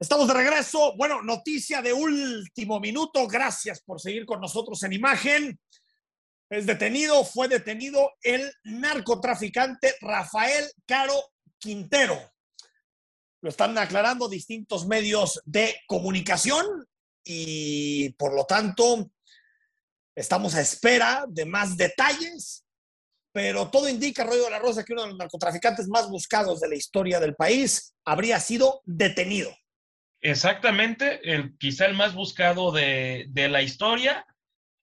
Estamos de regreso. Bueno, noticia de último minuto. Gracias por seguir con nosotros en imagen. Es detenido, fue detenido el narcotraficante Rafael Caro Quintero. Lo están aclarando distintos medios de comunicación y por lo tanto estamos a espera de más detalles, pero todo indica, Rodrigo de la Rosa, que uno de los narcotraficantes más buscados de la historia del país habría sido detenido. Exactamente, el, quizá el más buscado de, de la historia.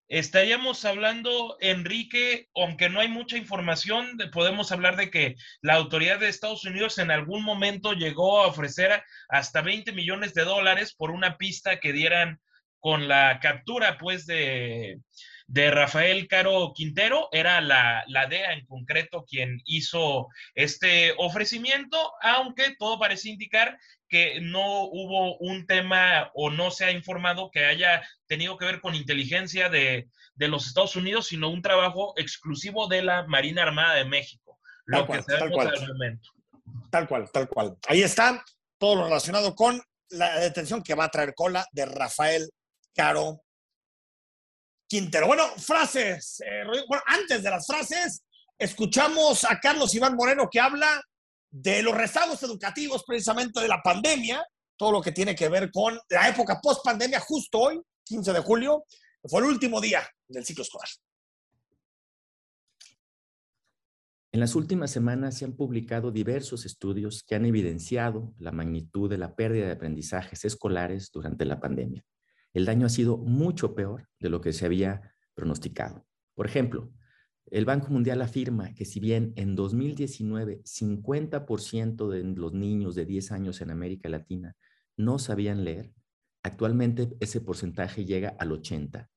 Estaríamos hablando, Enrique, aunque no hay mucha información, podemos hablar de que la autoridad de Estados Unidos en algún momento llegó a ofrecer hasta 20 millones de dólares por una pista que dieran con la captura, pues, de, de Rafael Caro Quintero, era la, la, DEA en concreto quien hizo este ofrecimiento, aunque todo parece indicar que no hubo un tema o no se ha informado que haya tenido que ver con inteligencia de, de los Estados Unidos, sino un trabajo exclusivo de la Marina Armada de México, lo que tal cual. momento. Tal cual, tal cual. Ahí está todo lo relacionado con la detención que va a traer cola de Rafael Caro Quintero. Bueno, frases. Eh, bueno, antes de las frases, escuchamos a Carlos Iván Moreno que habla de los rezagos educativos precisamente de la pandemia, todo lo que tiene que ver con la época post pandemia, justo hoy, 15 de julio, fue el último día del ciclo escolar. En las últimas semanas se han publicado diversos estudios que han evidenciado la magnitud de la pérdida de aprendizajes escolares durante la pandemia el daño ha sido mucho peor de lo que se había pronosticado. Por ejemplo, el Banco Mundial afirma que si bien en 2019 50% de los niños de 10 años en América Latina no sabían leer, actualmente ese porcentaje llega al 80.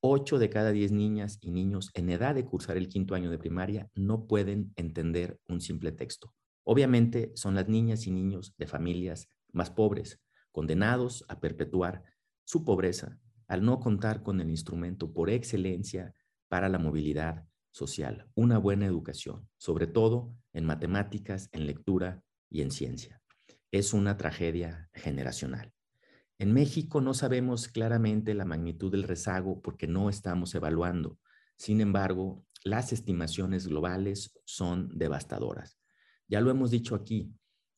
8 de cada 10 niñas y niños en edad de cursar el quinto año de primaria no pueden entender un simple texto. Obviamente son las niñas y niños de familias más pobres, condenados a perpetuar su pobreza al no contar con el instrumento por excelencia para la movilidad social, una buena educación, sobre todo en matemáticas, en lectura y en ciencia. Es una tragedia generacional. En México no sabemos claramente la magnitud del rezago porque no estamos evaluando. Sin embargo, las estimaciones globales son devastadoras. Ya lo hemos dicho aquí,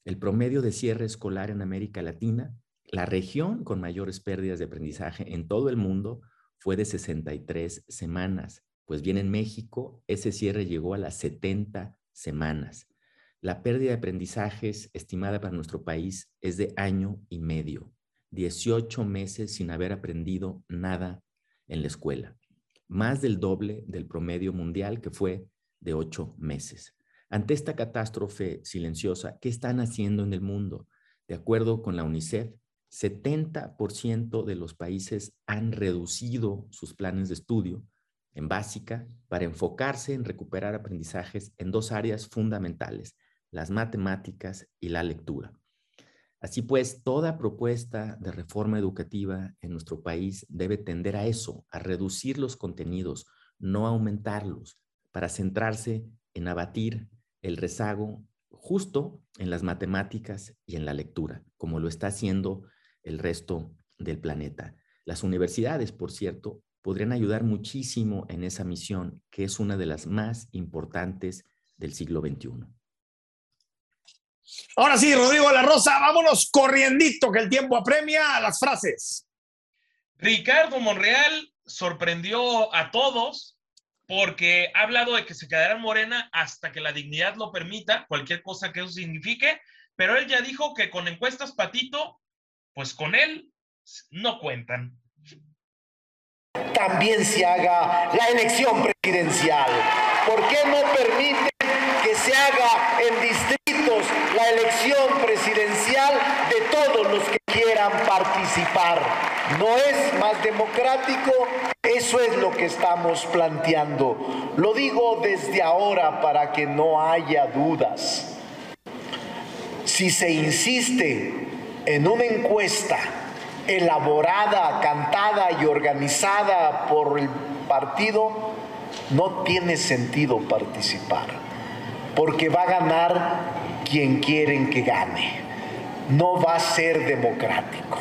el promedio de cierre escolar en América Latina la región con mayores pérdidas de aprendizaje en todo el mundo fue de 63 semanas. Pues bien, en México ese cierre llegó a las 70 semanas. La pérdida de aprendizajes estimada para nuestro país es de año y medio, 18 meses sin haber aprendido nada en la escuela, más del doble del promedio mundial que fue de 8 meses. Ante esta catástrofe silenciosa, ¿qué están haciendo en el mundo? De acuerdo con la UNICEF, 70% de los países han reducido sus planes de estudio en básica para enfocarse en recuperar aprendizajes en dos áreas fundamentales, las matemáticas y la lectura. Así pues, toda propuesta de reforma educativa en nuestro país debe tender a eso, a reducir los contenidos, no aumentarlos, para centrarse en abatir el rezago justo en las matemáticas y en la lectura, como lo está haciendo el resto del planeta. Las universidades, por cierto, podrían ayudar muchísimo en esa misión, que es una de las más importantes del siglo XXI. Ahora sí, Rodrigo La Rosa, vámonos corriendito, que el tiempo apremia a las frases. Ricardo Monreal sorprendió a todos porque ha hablado de que se quedará morena hasta que la dignidad lo permita, cualquier cosa que eso signifique, pero él ya dijo que con encuestas patito pues con él no cuentan. También se haga la elección presidencial. ¿Por qué no permite que se haga en distritos la elección presidencial de todos los que quieran participar? ¿No es más democrático? Eso es lo que estamos planteando. Lo digo desde ahora para que no haya dudas. Si se insiste en una encuesta elaborada, cantada y organizada por el partido, no tiene sentido participar, porque va a ganar quien quieren que gane. no va a ser democrático.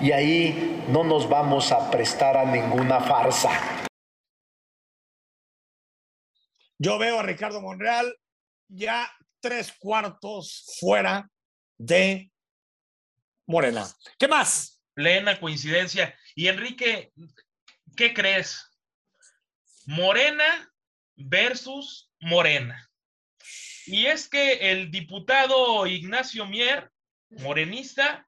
Y ahí no nos vamos a prestar a ninguna farsa. Yo veo a Ricardo Monreal ya tres cuartos fuera de Morena. ¿Qué más? Plena coincidencia. Y Enrique, ¿qué crees? Morena versus Morena. Y es que el diputado Ignacio Mier, morenista,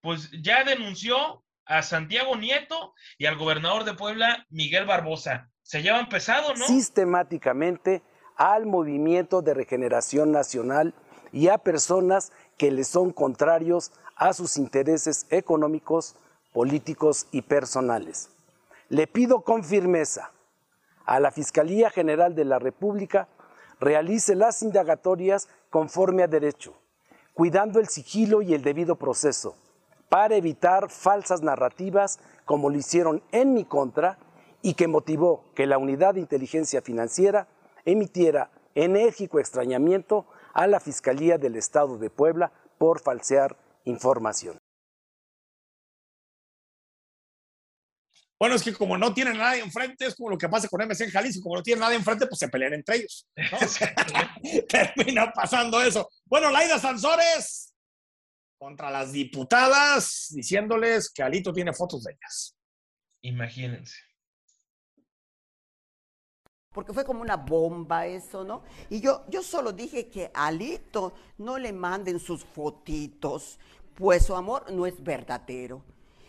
pues ya denunció a Santiago Nieto y al gobernador de Puebla, Miguel Barbosa. Se llevan pesado, ¿no? Sistemáticamente al movimiento de regeneración nacional y a personas que le son contrarios a sus intereses económicos, políticos y personales. Le pido con firmeza a la Fiscalía General de la República realice las indagatorias conforme a derecho, cuidando el sigilo y el debido proceso, para evitar falsas narrativas como lo hicieron en mi contra y que motivó que la Unidad de Inteligencia Financiera emitiera enérgico extrañamiento a la Fiscalía del Estado de Puebla por falsear información. Bueno, es que como no tienen nada enfrente, es como lo que pasa con MC en Jalisco, como no tienen nada enfrente, pues se pelean entre ellos. Termina pasando eso. Bueno, Laida Sansores contra las diputadas, diciéndoles que Alito tiene fotos de ellas. Imagínense. Porque fue como una bomba eso, ¿no? Y yo, yo solo dije que a Alito no le manden sus fotitos, pues su amor no es verdadero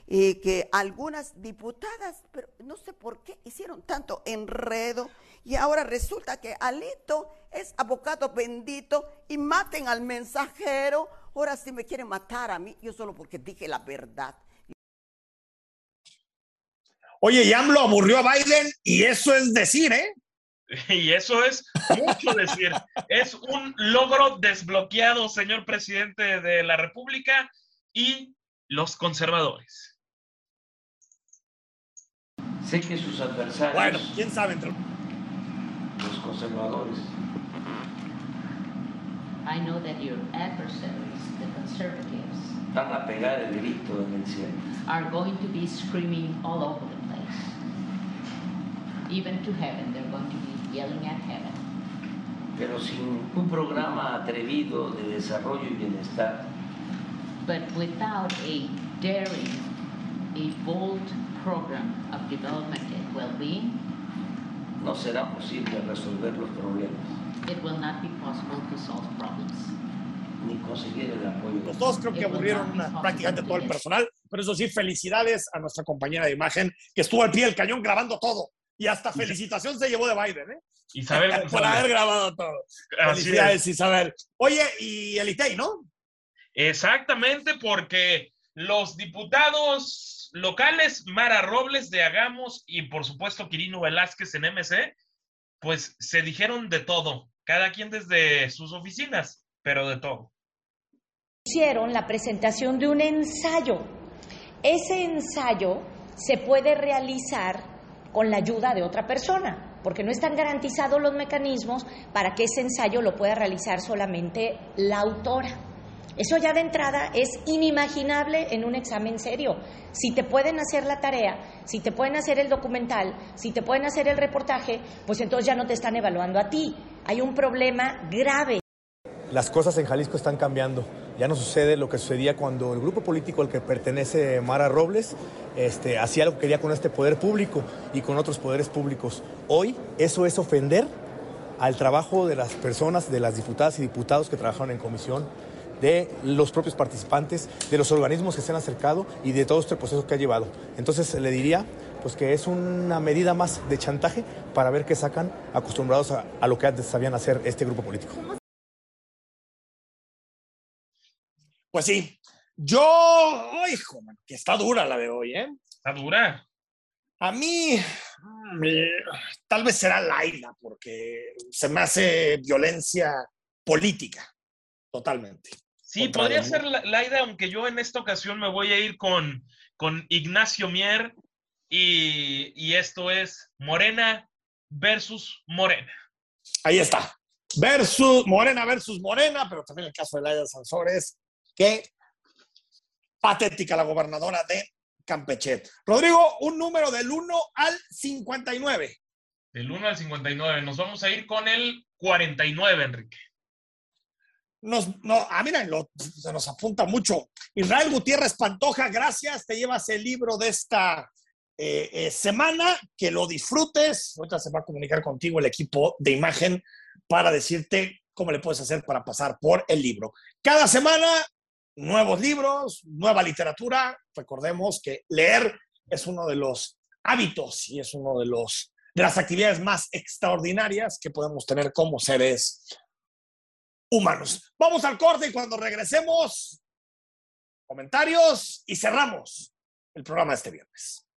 y que algunas diputadas, pero no sé por qué hicieron tanto enredo y ahora resulta que Alito es abogado bendito y maten al mensajero. Ahora sí me quieren matar a mí, yo solo porque dije la verdad. Oye, y AMLO aburrió a Biden y eso es decir, ¿eh? Y eso es mucho decir. es un logro desbloqueado, señor presidente de la República y los conservadores. Sé que sus adversarios. Bueno, quién sabe entre los conservadores. I know that your adversaries, the conservatives, van a pegar el grito en el cielo. Are going to be screaming all over the place. Even to heaven, they're going to be yelling at heaven. Pero sin un programa atrevido de desarrollo y bienestar. But without a daring, a bold program of development and well-being, no será posible resolver los problemas. It will not be possible to solve problems. Ni conseguir el apoyo. Los dos creo que aburrieron prácticamente todo el personal, pero eso sí, felicidades a nuestra compañera de imagen que estuvo al pie del cañón grabando todo. Y hasta felicitación se llevó de Biden, ¿eh? Isabel Por haber grabado todo. Felicidades, Isabel. Oye, y el ITEI, ¿no? Exactamente, porque los diputados locales, Mara Robles de Agamos y por supuesto Quirino Velázquez en MC, pues se dijeron de todo, cada quien desde sus oficinas, pero de todo. Hicieron la presentación de un ensayo. Ese ensayo se puede realizar con la ayuda de otra persona, porque no están garantizados los mecanismos para que ese ensayo lo pueda realizar solamente la autora. Eso ya de entrada es inimaginable en un examen serio. Si te pueden hacer la tarea, si te pueden hacer el documental, si te pueden hacer el reportaje, pues entonces ya no te están evaluando a ti. Hay un problema grave. Las cosas en Jalisco están cambiando. Ya no sucede lo que sucedía cuando el grupo político al que pertenece Mara Robles este, hacía lo que quería con este poder público y con otros poderes públicos. Hoy eso es ofender al trabajo de las personas, de las diputadas y diputados que trabajaron en comisión, de los propios participantes, de los organismos que se han acercado y de todo este proceso que ha llevado. Entonces le diría pues que es una medida más de chantaje para ver qué sacan acostumbrados a, lo que antes sabían hacer este grupo político. Pues sí, yo, hijo, que está dura la de hoy, ¿eh? Está dura. A mí, mm, tal vez será Laila, porque se me hace violencia política, totalmente. Sí, podría ser la, idea, aunque yo en esta ocasión me voy a ir con, con Ignacio Mier y, esto es Morena versus Morena. Ahí está. Versus Morena versus Morena, pero también el caso de Laida Sansores, que patética la gobernadora de Campeche. Rodrigo, un número del 1 al 59. Del 1 al 59. Nos vamos a ir con el 49, Enrique. Nos, no, ah, mira, se nos apunta mucho. Israel Gutiérrez Pantoja, gracias. Te llevas el libro de esta eh, eh, semana. Que lo disfrutes. Ahorita se va a comunicar contigo el equipo de imagen para decirte cómo le puedes hacer para pasar por el libro. Cada semana, nuevos libros, nueva literatura. Recordemos que leer es uno de los hábitos y es uno de los de las actividades más extraordinarias que podemos tener como seres humanos. Vamos al corte y cuando regresemos, comentarios y cerramos el programa este viernes.